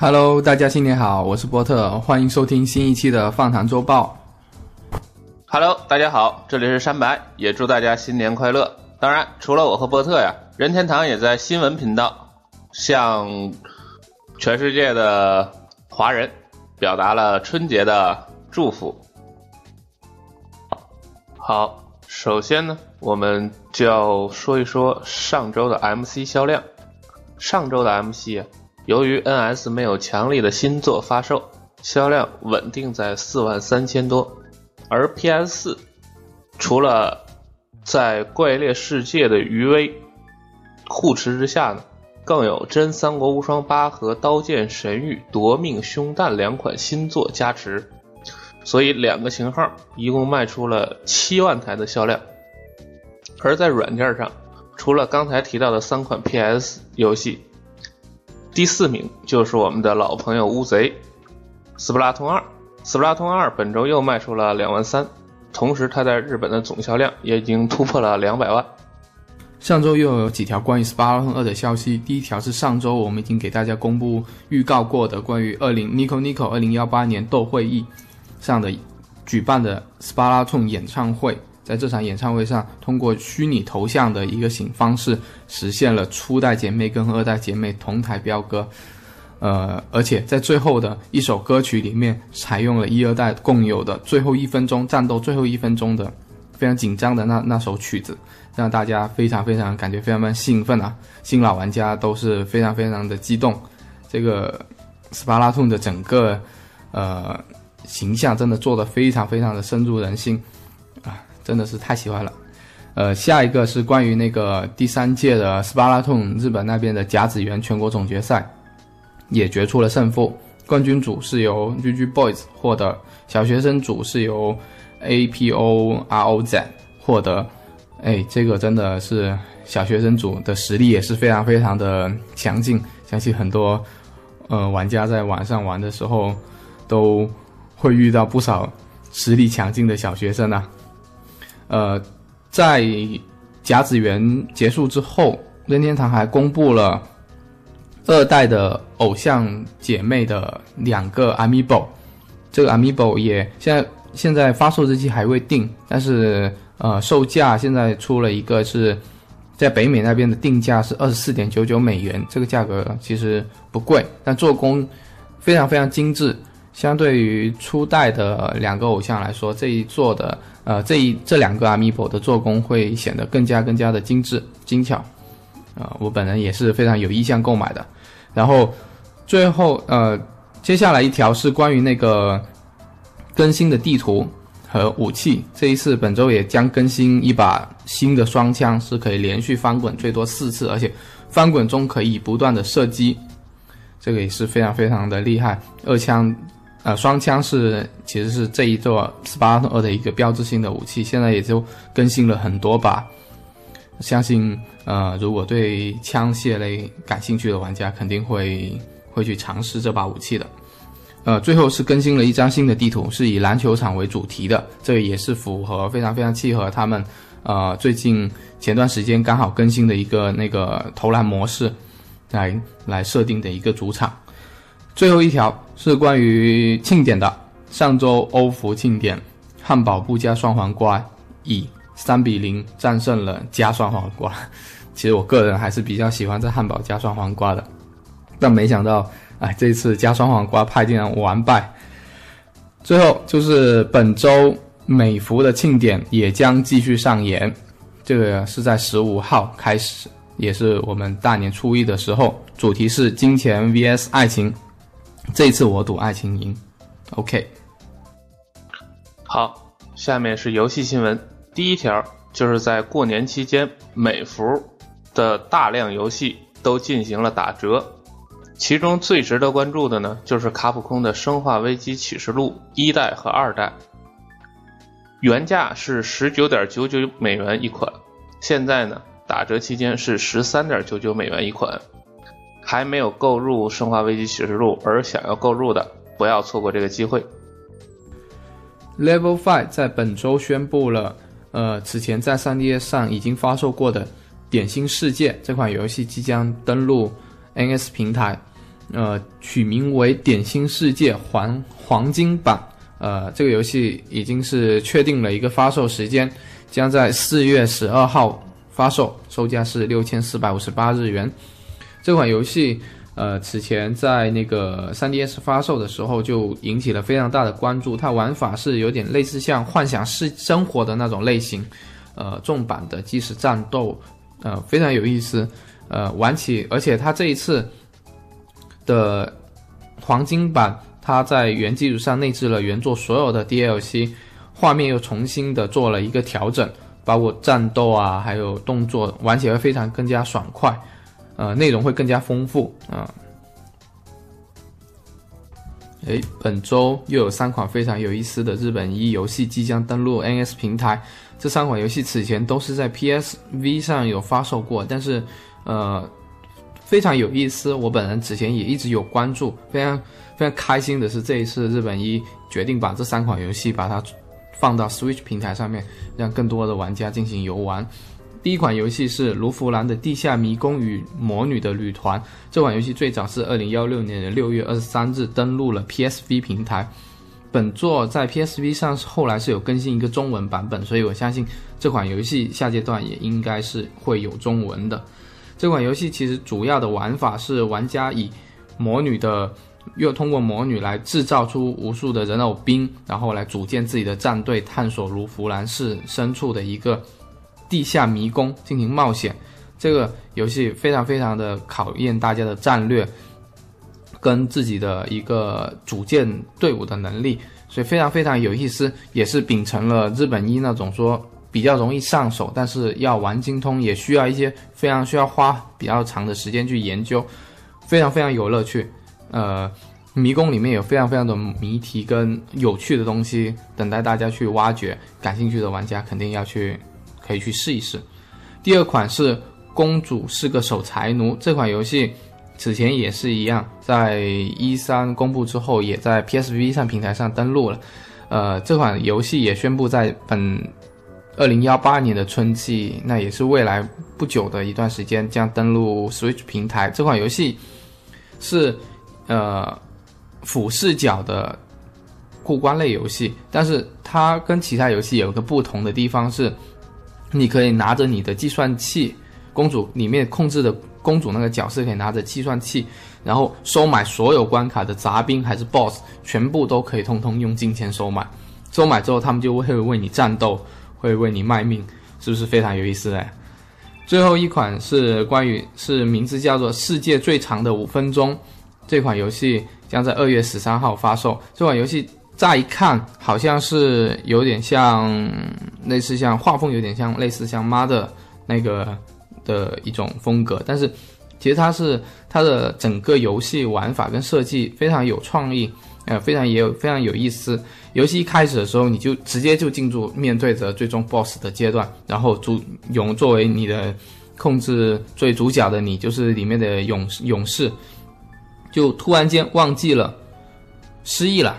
Hello，大家新年好，我是波特，欢迎收听新一期的放糖周报。Hello，大家好，这里是山白，也祝大家新年快乐。当然，除了我和波特呀，任天堂也在新闻频道向全世界的华人表达了春节的祝福。好，首先呢，我们就要说一说上周的 MC 销量。上周的 MC 啊，由于 NS 没有强力的新作发售，销量稳定在四万三千多。而 PS 四除了在怪猎世界的余威护持之下呢，更有真三国无双八和刀剑神域夺命凶弹两款新作加持，所以两个型号一共卖出了七万台的销量。而在软件上，除了刚才提到的三款 PS 游戏，第四名就是我们的老朋友乌贼，《斯普拉通二》。《斯普拉通二》本周又卖出了两万三，同时它在日本的总销量也已经突破了两百万。上周又有几条关于《斯巴拉通二》的消息，第一条是上周我们已经给大家公布预告过的关于二零 Nico Nico 二零幺八年斗会议上的举办的斯巴达通演唱会，在这场演唱会上，通过虚拟头像的一个形方式，实现了初代姐妹跟二代姐妹同台飙歌。呃，而且在最后的一首歌曲里面，采用了一二代共有的最后一分钟战斗最后一分钟的非常紧张的那那首曲子，让大家非常非常感觉非常非常兴奋啊！新老玩家都是非常非常的激动。这个斯巴拉通的整个呃形象真的做的非常非常的深入人心，真的是太喜欢了。呃，下一个是关于那个第三届的斯巴拉通日本那边的甲子园全国总决赛。也决出了胜负，冠军组是由 GG Boys 获得，小学生组是由 APOROZ 获得。哎，这个真的是小学生组的实力也是非常非常的强劲，相信很多呃玩家在网上玩的时候都会遇到不少实力强劲的小学生啊。呃，在甲子园结束之后，任天堂还公布了。二代的偶像姐妹的两个 Amiibo，这个 Amiibo 也现在现在发售日期还未定，但是呃售价现在出了一个是在北美那边的定价是二十四点九九美元，这个价格其实不贵，但做工非常非常精致，相对于初代的两个偶像来说，这一做的呃这一这两个 Amiibo 的做工会显得更加更加的精致精巧，啊、呃，我本人也是非常有意向购买的。然后，最后呃，接下来一条是关于那个更新的地图和武器。这一次本周也将更新一把新的双枪，是可以连续翻滚最多四次，而且翻滚中可以不断的射击，这个也是非常非常的厉害。二枪，呃，双枪是其实是这一座斯巴达二的一个标志性的武器，现在也就更新了很多把。相信呃，如果对枪械类感兴趣的玩家，肯定会会去尝试这把武器的。呃，最后是更新了一张新的地图，是以篮球场为主题的，这也是符合非常非常契合他们呃最近前段时间刚好更新的一个那个投篮模式来来设定的一个主场。最后一条是关于庆典的，上周欧服庆典，汉堡不加双黄瓜以。三比零战胜了加双黄瓜，其实我个人还是比较喜欢在汉堡加双黄瓜的，但没想到，哎，这次加双黄瓜派竟然完败。最后就是本周美服的庆典也将继续上演，这个是在十五号开始，也是我们大年初一的时候，主题是金钱 VS 爱情，这次我赌爱情赢。OK，好，下面是游戏新闻。第一条就是在过年期间，美服的大量游戏都进行了打折，其中最值得关注的呢，就是卡普空的《生化危机启示录》一代和二代，原价是十九点九九美元一款，现在呢打折期间是十三点九九美元一款，还没有购入《生化危机启示录》而想要购入的，不要错过这个机会。Level Five 在本周宣布了。呃，此前在 3DS 上已经发售过的《点心世界》这款游戏即将登陆 NS 平台，呃，取名为《点心世界黄黄金版》。呃，这个游戏已经是确定了一个发售时间，将在四月十二号发售，售价是六千四百五十八日元。这款游戏，呃，此前在那个 3DS 发售的时候就引起了非常大的关注。它玩法是有点类似像幻想式生活的那种类型，呃，重版的即时战斗，呃，非常有意思。呃，玩起，而且它这一次的黄金版。它在原基础上内置了原作所有的 DLC，画面又重新的做了一个调整，包括战斗啊，还有动作，玩起来非常更加爽快，呃，内容会更加丰富啊。哎，本周又有三款非常有意思的日本一游戏即将登陆 NS 平台，这三款游戏此前都是在 PSV 上有发售过，但是呃非常有意思，我本人此前也一直有关注，非常。非常开心的是，这一次日本一决定把这三款游戏把它放到 Switch 平台上面，让更多的玩家进行游玩。第一款游戏是《卢浮兰的地下迷宫与魔女的旅团》。这款游戏最早是二零幺六年的六月二十三日登陆了 PSV 平台。本作在 PSV 上后来是有更新一个中文版本，所以我相信这款游戏下阶段也应该是会有中文的。这款游戏其实主要的玩法是玩家以魔女的又通过魔女来制造出无数的人偶兵，然后来组建自己的战队，探索卢浮兰市深处的一个地下迷宫进行冒险。这个游戏非常非常的考验大家的战略跟自己的一个组建队伍的能力，所以非常非常有意思，也是秉承了日本一那种说比较容易上手，但是要玩精通也需要一些非常需要花比较长的时间去研究，非常非常有乐趣。呃，迷宫里面有非常非常多谜题跟有趣的东西等待大家去挖掘，感兴趣的玩家肯定要去，可以去试一试。第二款是《公主是个守财奴》这款游戏，此前也是一样，在一三公布之后，也在 PSV 上平台上登陆了。呃，这款游戏也宣布在本二零幺八年的春季，那也是未来不久的一段时间将登陆 Switch 平台。这款游戏是。呃，俯视角的过关类游戏，但是它跟其他游戏有个不同的地方是，你可以拿着你的计算器，公主里面控制的公主那个角色可以拿着计算器，然后收买所有关卡的杂兵还是 BOSS，全部都可以通通用金钱收买，收买之后他们就会为你战斗，会为你卖命，是不是非常有意思嘞？最后一款是关于是名字叫做《世界最长的五分钟》。这款游戏将在二月十三号发售。这款游戏乍一看好像是有点像，类似像画风有点像类似像妈的那个的一种风格，但是其实它是它的整个游戏玩法跟设计非常有创意，呃，非常也有非常有意思。游戏一开始的时候，你就直接就进入面对着最终 BOSS 的阶段，然后主勇作为你的控制最主角的你，就是里面的勇勇士。就突然间忘记了，失忆了，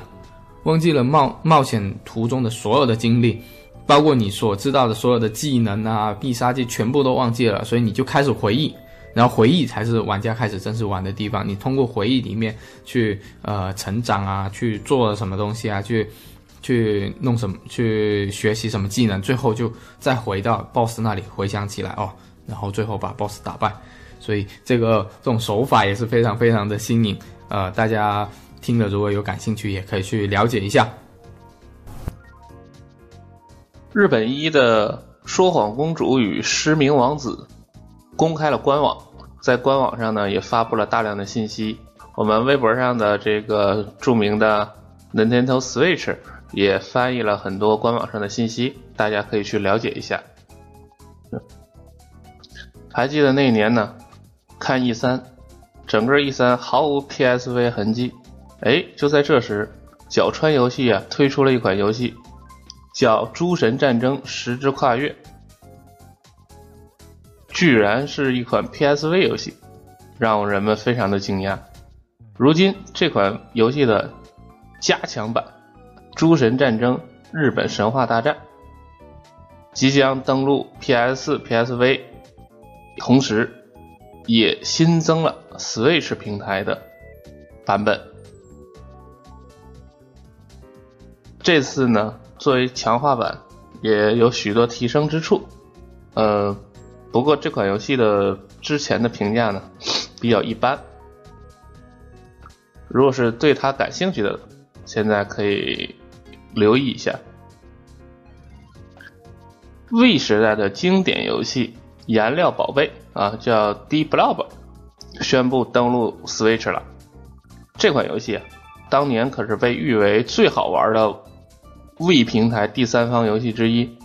忘记了冒冒险途中的所有的经历，包括你所知道的所有的技能啊、必杀技，全部都忘记了。所以你就开始回忆，然后回忆才是玩家开始正式玩的地方。你通过回忆里面去呃成长啊，去做了什么东西啊，去去弄什么，去学习什么技能，最后就再回到 BOSS 那里回想起来哦，然后最后把 BOSS 打败。所以这个这种手法也是非常非常的新颖，呃，大家听了如果有感兴趣，也可以去了解一下。日本一的《说谎公主与失明王子》公开了官网，在官网上呢也发布了大量的信息。我们微博上的这个著名的 Nintendo Switch 也翻译了很多官网上的信息，大家可以去了解一下。还记得那一年呢？看 E 三，整个 E 三毫无 PSV 痕迹。哎，就在这时，角川游戏啊推出了一款游戏，叫《诸神战争：时之跨越》，居然是一款 PSV 游戏，让人们非常的惊讶。如今这款游戏的加强版《诸神战争：日本神话大战》即将登陆 PS、PSV，同时。也新增了 Switch 平台的版本。这次呢，作为强化版，也有许多提升之处。呃，不过这款游戏的之前的评价呢，比较一般。如果是对它感兴趣的，现在可以留意一下。V 时代的经典游戏《颜料宝贝》啊，叫 D Blob，宣布登陆 Switch 了。这款游戏啊，当年可是被誉为最好玩的 V 平台第三方游戏之一，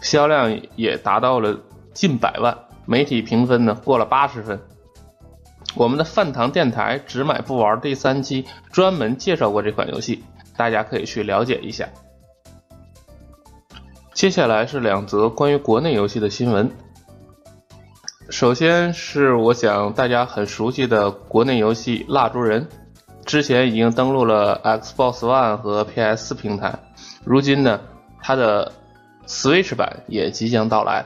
销量也达到了近百万，媒体评分呢过了八十分。我们的饭堂电台只买不玩第三期专门介绍过这款游戏，大家可以去了解一下。接下来是两则关于国内游戏的新闻。首先是我想大家很熟悉的国内游戏《蜡烛人》，之前已经登陆了 Xbox One 和 PS 平台，如今呢，它的 Switch 版也即将到来。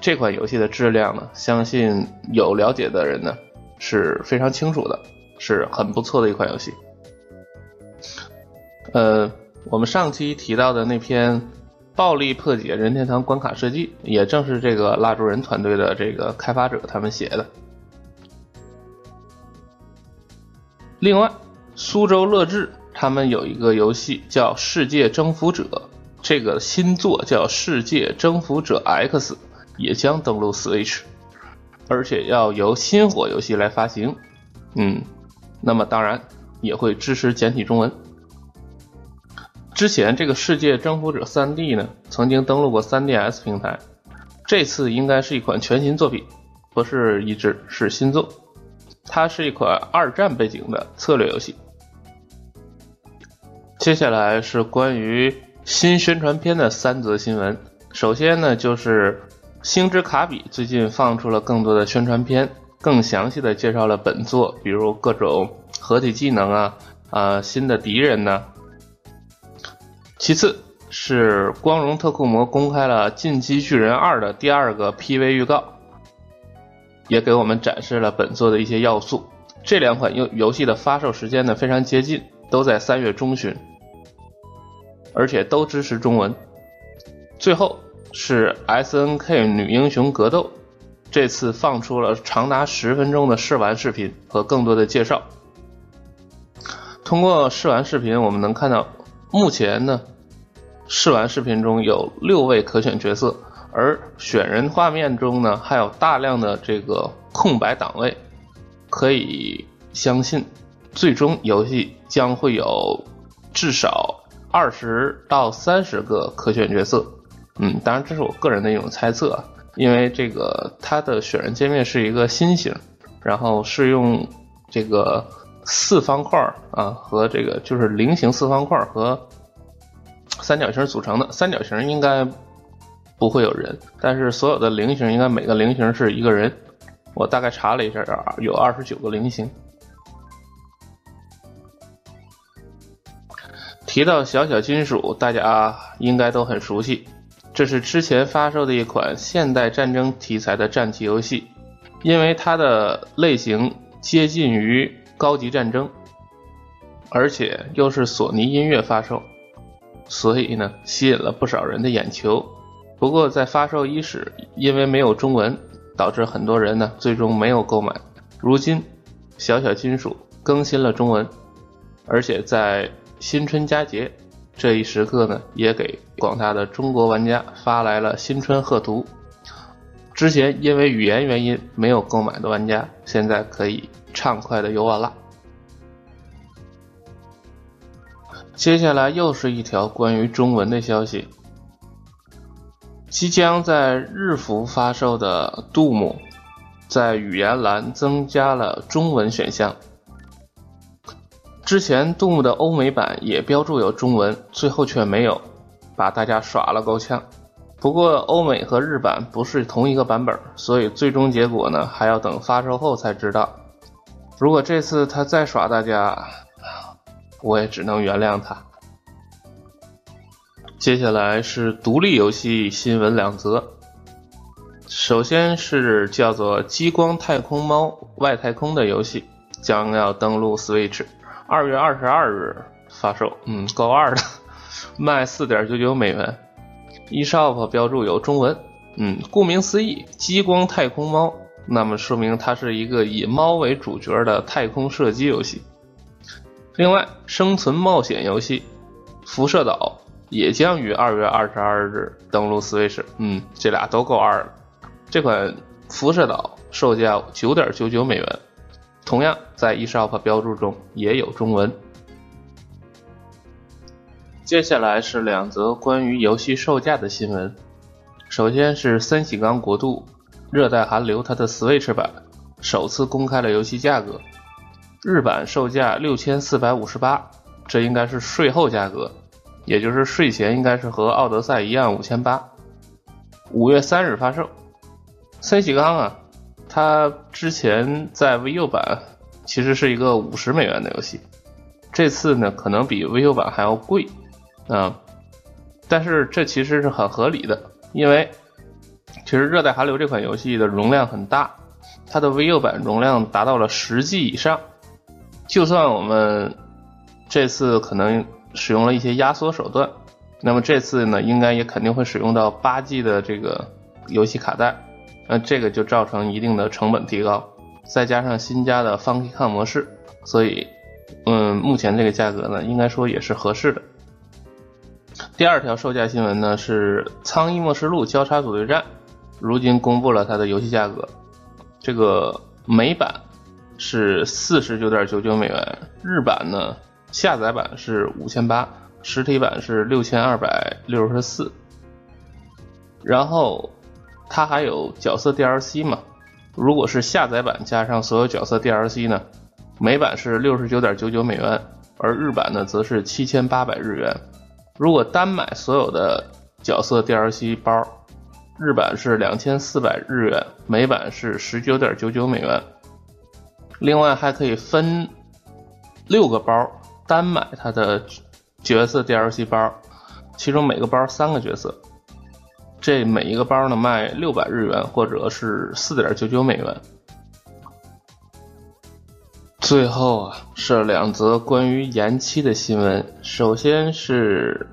这款游戏的质量呢，相信有了解的人呢。是非常清楚的，是很不错的一款游戏。呃，我们上期提到的那篇《暴力破解任天堂关卡设计》，也正是这个蜡烛人团队的这个开发者他们写的。另外，苏州乐智他们有一个游戏叫《世界征服者》，这个新作叫《世界征服者 X》，也将登陆 Switch。而且要由新火游戏来发行，嗯，那么当然也会支持简体中文。之前这个《世界征服者 3D》呢，曾经登陆过 3DS 平台，这次应该是一款全新作品，不是移植，是新作。它是一款二战背景的策略游戏。接下来是关于新宣传片的三则新闻，首先呢就是。星之卡比最近放出了更多的宣传片，更详细的介绍了本作，比如各种合体技能啊，啊新的敌人呢。其次是光荣特库摩公开了《进击巨人二》的第二个 PV 预告，也给我们展示了本作的一些要素。这两款游游戏的发售时间呢非常接近，都在三月中旬，而且都支持中文。最后。是 S N K 女英雄格斗，这次放出了长达十分钟的试玩视频和更多的介绍。通过试玩视频，我们能看到，目前呢，试玩视频中有六位可选角色，而选人画面中呢，还有大量的这个空白档位，可以相信，最终游戏将会有至少二十到三十个可选角色。嗯，当然这是我个人的一种猜测，因为这个它的选人界面是一个新型，然后是用这个四方块啊和这个就是菱形四方块和三角形组成的，三角形应该不会有人，但是所有的菱形应该每个菱形是一个人，我大概查了一下，有二十九个菱形。提到小小金属，大家应该都很熟悉。这是之前发售的一款现代战争题材的战棋游戏，因为它的类型接近于高级战争，而且又是索尼音乐发售，所以呢吸引了不少人的眼球。不过在发售伊始，因为没有中文，导致很多人呢最终没有购买。如今，小小金属更新了中文，而且在新春佳节。这一时刻呢，也给广大的中国玩家发来了新春贺图。之前因为语言原因没有购买的玩家，现在可以畅快的游玩了。接下来又是一条关于中文的消息：即将在日服发售的《杜姆》，在语言栏增加了中文选项。之前杜牧的欧美版也标注有中文，最后却没有，把大家耍了够呛。不过欧美和日版不是同一个版本，所以最终结果呢还要等发售后才知道。如果这次他再耍大家，我也只能原谅他。接下来是独立游戏新闻两则，首先是叫做《激光太空猫外太空》的游戏将要登陆 Switch。二月二十二日发售，嗯，够二的，卖四点九九美元。eShop 标注有中文，嗯，顾名思义，激光太空猫，那么说明它是一个以猫为主角的太空射击游戏。另外，生存冒险游戏《辐射岛》也将于二月二十二日登陆 Switch，嗯，这俩都够二了。这款《辐射岛》售价九点九九美元，同样在 eShop 标注中也有中文。接下来是两则关于游戏售价的新闻。首先是森喜刚国度热带寒流它的 Switch 版首次公开了游戏价格，日版售价六千四百五十八，这应该是税后价格，也就是税前应该是和奥德赛一样五千八。五月三日发售。森喜刚啊，它之前在 VU 版其实是一个五十美元的游戏，这次呢可能比 VU 版还要贵。嗯，但是这其实是很合理的，因为其实《热带寒流》这款游戏的容量很大，它的 VU 版容量达到了十 G 以上。就算我们这次可能使用了一些压缩手段，那么这次呢，应该也肯定会使用到八 G 的这个游戏卡带，那这个就造成一定的成本提高，再加上新加的 Funky Con 模式，所以，嗯，目前这个价格呢，应该说也是合适的。第二条售价新闻呢是《苍翼末世录：交叉组队战》，如今公布了它的游戏价格。这个美版是四十九点九九美元，日版呢下载版是五千八，实体版是六千二百六十四。然后它还有角色 DLC 嘛？如果是下载版加上所有角色 DLC 呢，美版是六十九点九九美元，而日版呢则是七千八百日元。如果单买所有的角色 DLC 包，日版是两千四百日元，美版是十九点九九美元。另外还可以分六个包单买它的角色 DLC 包，其中每个包三个角色，这每一个包呢卖六百日元或者是四点九九美元。最后啊，是两则关于延期的新闻。首先是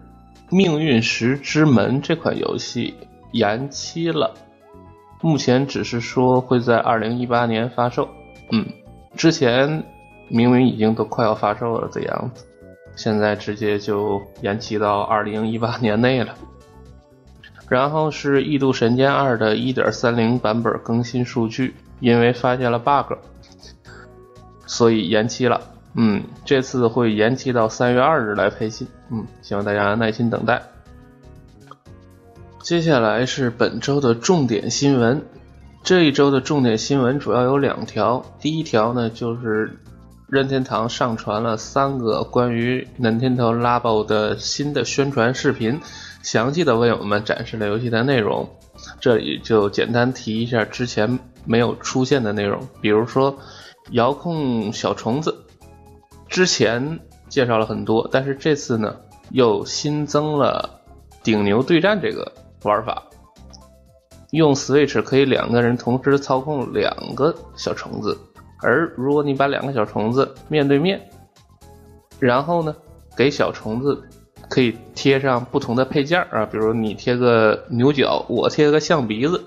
《命运石之门》这款游戏延期了，目前只是说会在二零一八年发售。嗯，之前明明已经都快要发售了的样子，现在直接就延期到二零一八年内了。然后是《异度神剑二》的一点三零版本更新数据，因为发现了 bug。所以延期了，嗯，这次会延期到三月二日来配信，嗯，希望大家耐心等待。接下来是本周的重点新闻，这一周的重点新闻主要有两条，第一条呢就是任天堂上传了三个关于 Nintendo Labo 的新的宣传视频，详细的为我们展示了游戏的内容，这里就简单提一下之前没有出现的内容，比如说。遥控小虫子，之前介绍了很多，但是这次呢又新增了顶牛对战这个玩法。用 Switch 可以两个人同时操控两个小虫子，而如果你把两个小虫子面对面，然后呢给小虫子可以贴上不同的配件啊，比如你贴个牛角，我贴个象鼻子，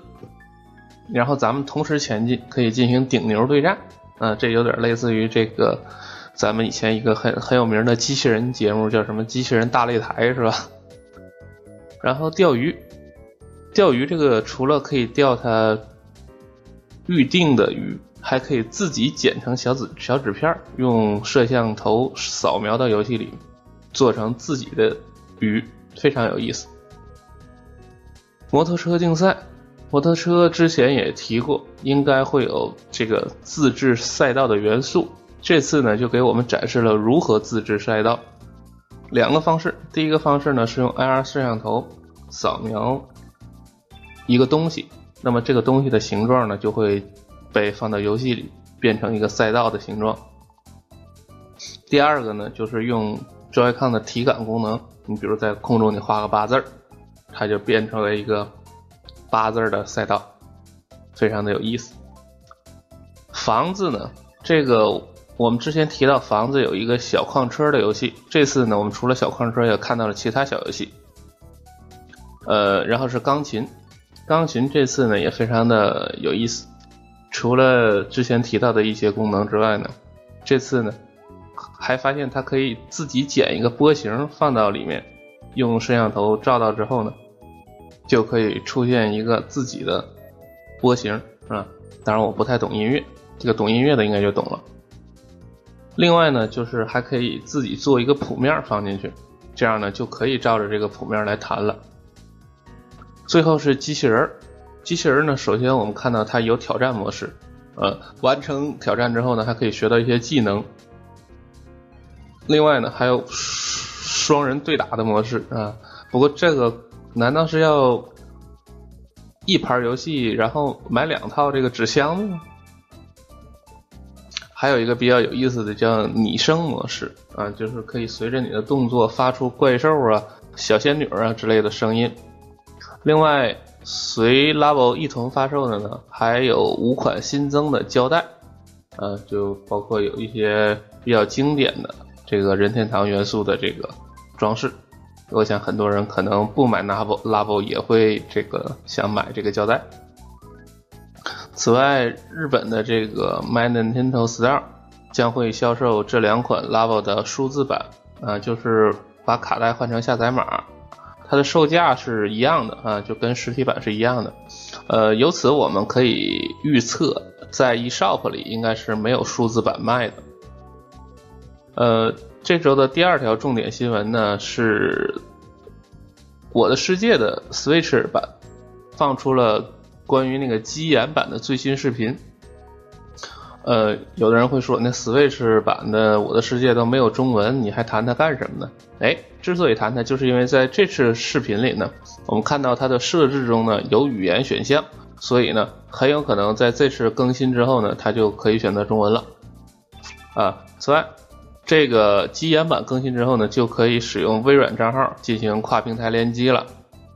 然后咱们同时前进，可以进行顶牛对战。啊，这有点类似于这个咱们以前一个很很有名的机器人节目，叫什么《机器人大擂台》是吧？然后钓鱼，钓鱼这个除了可以钓它预定的鱼，还可以自己剪成小纸小纸片，用摄像头扫描到游戏里，做成自己的鱼，非常有意思。摩托车竞赛。摩托车之前也提过，应该会有这个自制赛道的元素。这次呢，就给我们展示了如何自制赛道。两个方式，第一个方式呢是用 IR 摄像头扫描一个东西，那么这个东西的形状呢就会被放到游戏里，变成一个赛道的形状。第二个呢就是用 Joy-Con 的体感功能，你比如在空中你画个八字儿，它就变成了一个。八字的赛道，非常的有意思。房子呢，这个我们之前提到房子有一个小矿车的游戏，这次呢，我们除了小矿车，也看到了其他小游戏。呃，然后是钢琴，钢琴这次呢也非常的有意思。除了之前提到的一些功能之外呢，这次呢还发现它可以自己剪一个波形放到里面，用摄像头照到之后呢，就可以出现一个自己的波形，是吧？当然我不太懂音乐，这个懂音乐的应该就懂了。另外呢，就是还可以自己做一个谱面放进去，这样呢就可以照着这个谱面来弹了。最后是机器人儿机器人呢，首先我们看到它有挑战模式，呃，完成挑战之后呢，还可以学到一些技能。另外呢，还有双人对打的模式啊。不过这个难道是要一盘游戏，然后买两套这个纸箱子吗？还有一个比较有意思的叫拟声模式啊，就是可以随着你的动作发出怪兽啊、小仙女啊之类的声音。另外，随 Level 一同发售的呢，还有五款新增的胶带，啊，就包括有一些比较经典的这个任天堂元素的这个装饰。我想很多人可能不买 Labo，Labo 也会这个想买这个胶带。此外，日本的这个 My Nintendo Store 将会销售这两款 Labo 的数字版，啊，就是把卡带换成下载码，它的售价是一样的啊，就跟实体版是一样的。呃，由此我们可以预测，在 eShop 里应该是没有数字版卖的。呃，这周的第二条重点新闻呢是，《我的世界》的 Switch 版放出了。关于那个机岩版的最新视频，呃，有的人会说，那 Switch 版的《我的世界》都没有中文，你还谈它干什么呢？哎，之所以谈它，就是因为在这次视频里呢，我们看到它的设置中呢有语言选项，所以呢，很有可能在这次更新之后呢，它就可以选择中文了。啊，此外，这个基岩版更新之后呢，就可以使用微软账号进行跨平台联机了，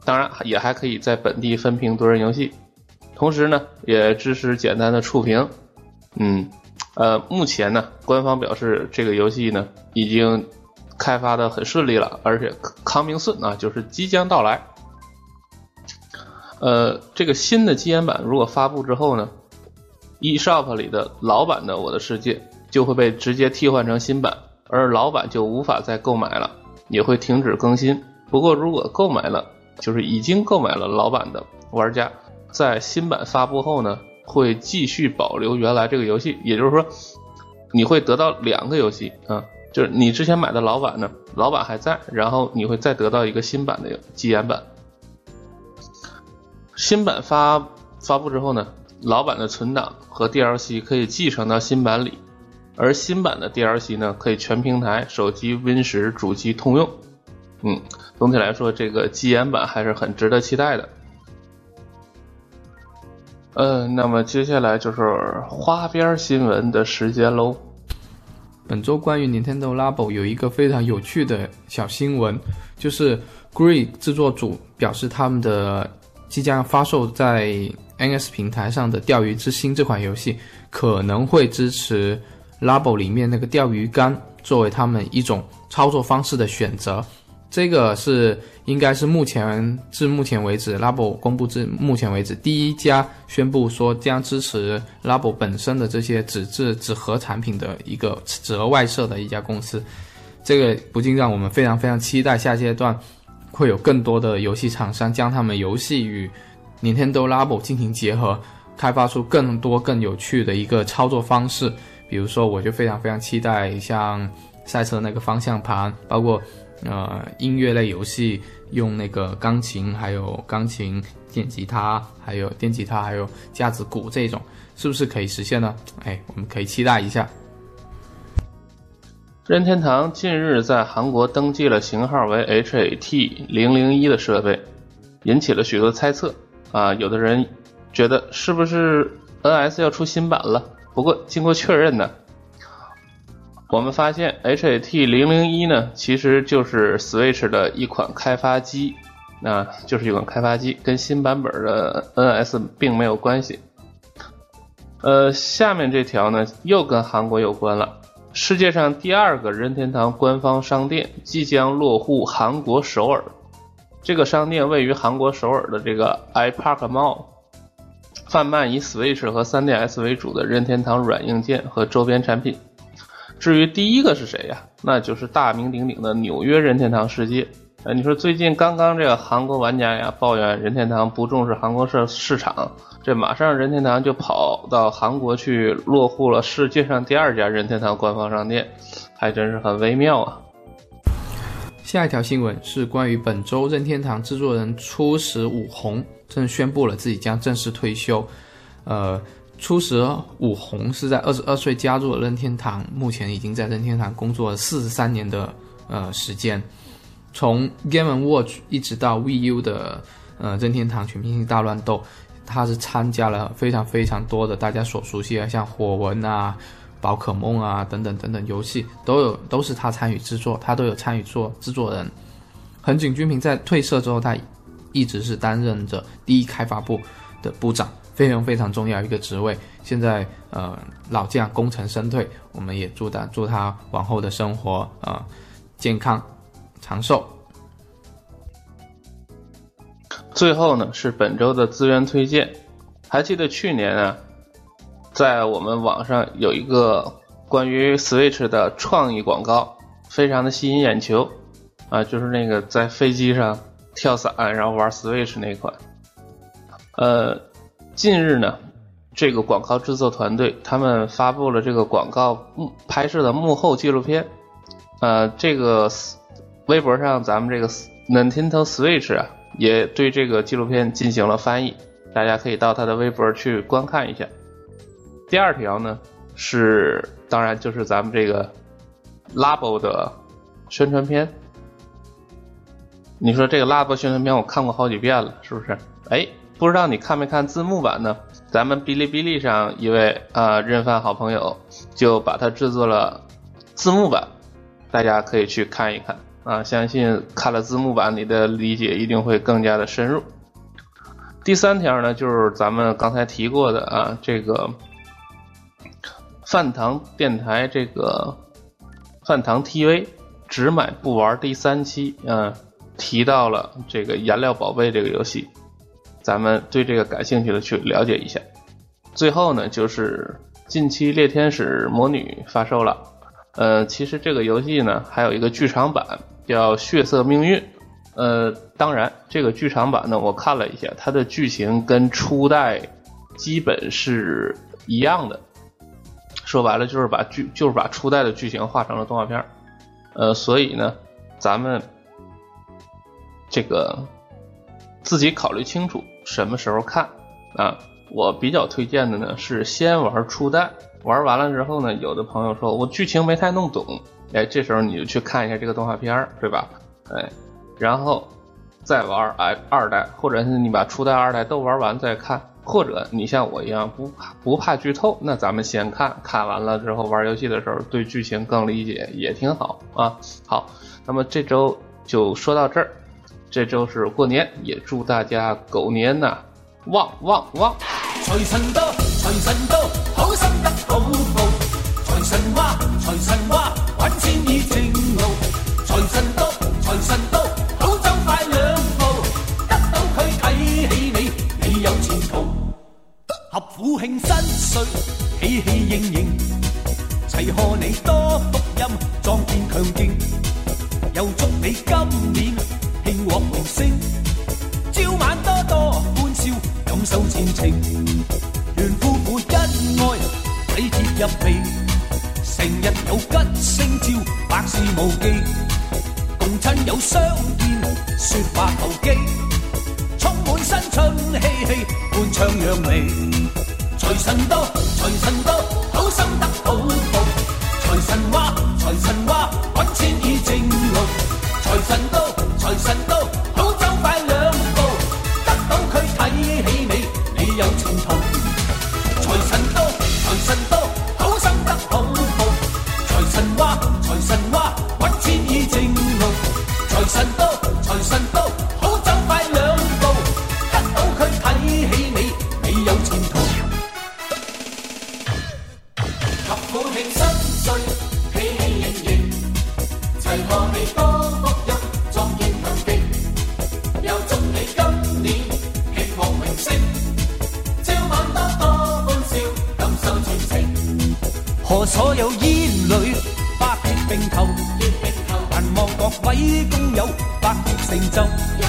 当然也还可以在本地分屏多人游戏。同时呢，也支持简单的触屏。嗯，呃，目前呢，官方表示这个游戏呢已经开发的很顺利了，而且 coming soon 啊，就是即将到来。呃，这个新的基岩版如果发布之后呢，eShop 里的老版的《我的世界》就会被直接替换成新版，而老版就无法再购买了，也会停止更新。不过，如果购买了，就是已经购买了老版的玩家。在新版发布后呢，会继续保留原来这个游戏，也就是说，你会得到两个游戏啊，就是你之前买的老版呢，老版还在，然后你会再得到一个新版的机岩版。新版发发布之后呢，老版的存档和 DLC 可以继承到新版里，而新版的 DLC 呢，可以全平台、手机、Win 十、主机通用。嗯，总体来说，这个基岩版还是很值得期待的。呃，那么接下来就是花边新闻的时间喽。本周关于 Nintendo Labo 有一个非常有趣的小新闻，就是 Gree 制作组表示，他们的即将发售在 NS 平台上的《钓鱼之心》这款游戏可能会支持 Labo 里面那个钓鱼竿作为他们一种操作方式的选择。这个是应该是目前至目前为止，Labo 公布至目前为止第一家宣布说将支持 Labo 本身的这些纸质纸盒产品的一个纸盒外设的一家公司。这个不禁让我们非常非常期待下阶段会有更多的游戏厂商将他们游戏与 Nintendo Labo 进行结合，开发出更多更有趣的一个操作方式。比如说，我就非常非常期待像赛车那个方向盘，包括。呃，音乐类游戏用那个钢琴，还有钢琴、电吉他，还有电吉他，还有架子鼓这种，是不是可以实现呢？哎，我们可以期待一下。任天堂近日在韩国登记了型号为 HAT 零零一的设备，引起了许多猜测。啊，有的人觉得是不是 NS 要出新版了？不过经过确认呢。我们发现 HAT 零零一呢，其实就是 Switch 的一款开发机，那就是一款开发机，跟新版本的 NS 并没有关系。呃，下面这条呢又跟韩国有关了。世界上第二个任天堂官方商店即将落户韩国首尔。这个商店位于韩国首尔的这个 iPark Mall，贩卖以 Switch 和 3DS 为主的任天堂软硬件和周边产品。至于第一个是谁呀？那就是大名鼎鼎的纽约任天堂世界。呃，你说最近刚刚这个韩国玩家呀抱怨任天堂不重视韩国市市场，这马上任天堂就跑到韩国去落户了世界上第二家任天堂官方商店，还真是很微妙啊。下一条新闻是关于本周任天堂制作人初始武红正宣布了自己将正式退休。呃，初始武红是在二十二岁加入了任天堂，目前已经在任天堂工作了四十三年的呃时间，从 Game Watch 一直到 VU 的呃任天堂全明星大乱斗，他是参加了非常非常多的大家所熟悉的像火纹啊。宝可梦啊，等等等等游戏都有，都是他参与制作，他都有参与做制作人。横井军平在退社之后，他一直是担任着第一开发部的部长，非常非常重要一个职位。现在呃老将功成身退，我们也祝他祝他往后的生活啊健康长寿。最后呢是本周的资源推荐，还记得去年啊？在我们网上有一个关于 Switch 的创意广告，非常的吸引眼球，啊，就是那个在飞机上跳伞然后玩 Switch 那款。呃，近日呢，这个广告制作团队他们发布了这个广告幕拍摄的幕后纪录片，呃，这个微博上咱们这个 Nintendo Switch 啊，也对这个纪录片进行了翻译，大家可以到他的微博去观看一下。第二条呢是，当然就是咱们这个 Labo 的宣传片。你说这个拉布宣传片我看过好几遍了，是不是？哎，不知道你看没看字幕版呢？咱们哔哩哔哩上一位啊任饭好朋友就把它制作了字幕版，大家可以去看一看啊！相信看了字幕版，你的理解一定会更加的深入。第三条呢，就是咱们刚才提过的啊，这个。饭堂电台这个饭堂 TV 只买不玩第三期，嗯，提到了这个颜料宝贝这个游戏，咱们对这个感兴趣的去了解一下。最后呢，就是近期猎天使魔女发售了，呃，其实这个游戏呢还有一个剧场版叫血色命运，呃，当然这个剧场版呢我看了一下，它的剧情跟初代基本是一样的。说白了就是把剧就是把初代的剧情画成了动画片儿呃，所以呢，咱们这个自己考虑清楚什么时候看啊。我比较推荐的呢是先玩初代，玩完了之后呢，有的朋友说我剧情没太弄懂，哎，这时候你就去看一下这个动画片儿对吧？哎，然后再玩哎二代，或者是你把初代、二代都玩完再看。或者你像我一样不怕不怕剧透，那咱们先看看完了之后玩游戏的时候对剧情更理解也挺好啊。好，那么这周就说到这儿，这周是过年，也祝大家狗年呐旺旺旺！财神到，财神到，好心得好报。财神话，财神话，揾钱易正路。财神到，财神到，好走快两步，得到佢睇起你，你有前途。合府庆新岁，喜气盈盈，齐贺你多福音，壮健强劲。又祝你今年庆获荣升，朝晚多多欢笑，感受前程。愿夫妇恩爱，体贴入微，成日有吉星照，百事无忌。共亲友相见，说话投机，充满新春气气，欢唱扬眉。财神到，财神到，好心得好报。财神话，财神话，揾钱已正路。财神到，财神到好走快两步得到佢睇起你你有前途财神到财神到好生得好报财神话财神话揾钱依正路财神到财神到好走快两步得到佢睇起你你有前途及鼓起身势喜气盈盈财源地所有烟里百血并头还望各位工友百血成就。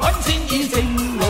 温馨已静默。